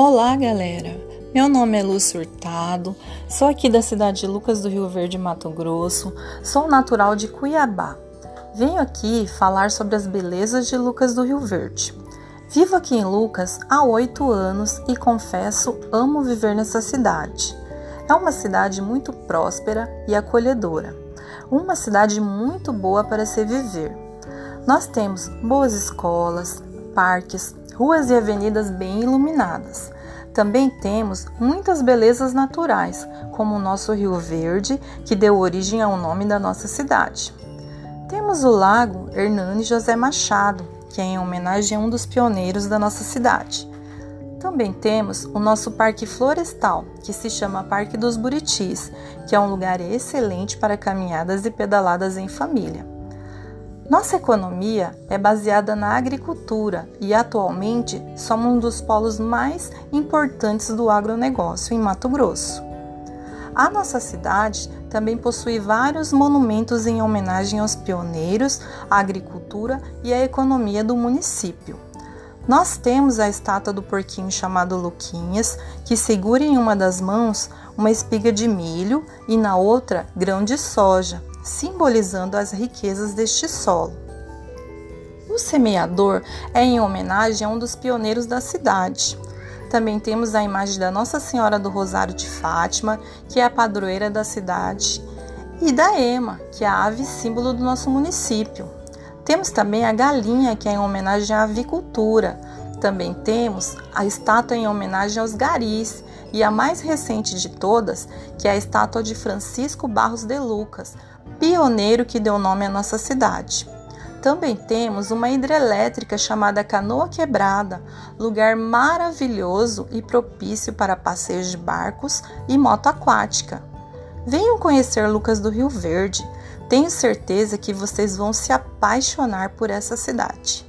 Olá, galera! Meu nome é Lúcio Hurtado, sou aqui da cidade de Lucas do Rio Verde, Mato Grosso, sou natural de Cuiabá. Venho aqui falar sobre as belezas de Lucas do Rio Verde. Vivo aqui em Lucas há oito anos e confesso, amo viver nessa cidade. É uma cidade muito próspera e acolhedora, uma cidade muito boa para se viver. Nós temos boas escolas, parques, ruas e avenidas bem iluminadas. Também temos muitas belezas naturais, como o nosso Rio Verde, que deu origem ao nome da nossa cidade. Temos o Lago Hernani José Machado, que é em homenagem a um dos pioneiros da nossa cidade. Também temos o nosso Parque Florestal, que se chama Parque dos Buritis, que é um lugar excelente para caminhadas e pedaladas em família. Nossa economia é baseada na agricultura e atualmente somos um dos polos mais importantes do agronegócio em Mato Grosso. A nossa cidade também possui vários monumentos em homenagem aos pioneiros, à agricultura e à economia do município. Nós temos a estátua do porquinho chamado Luquinhas, que segura em uma das mãos uma espiga de milho e na outra grão de soja, simbolizando as riquezas deste solo. O semeador é em homenagem a um dos pioneiros da cidade. Também temos a imagem da Nossa Senhora do Rosário de Fátima, que é a padroeira da cidade, e da Ema, que é a ave símbolo do nosso município. Temos também a galinha, que é em homenagem à avicultura. Também temos a estátua em homenagem aos garis e a mais recente de todas, que é a estátua de Francisco Barros de Lucas, pioneiro que deu nome à nossa cidade. Também temos uma hidrelétrica chamada Canoa Quebrada, lugar maravilhoso e propício para passeios de barcos e moto aquática. Venham conhecer Lucas do Rio Verde. Tenho certeza que vocês vão se apaixonar por essa cidade.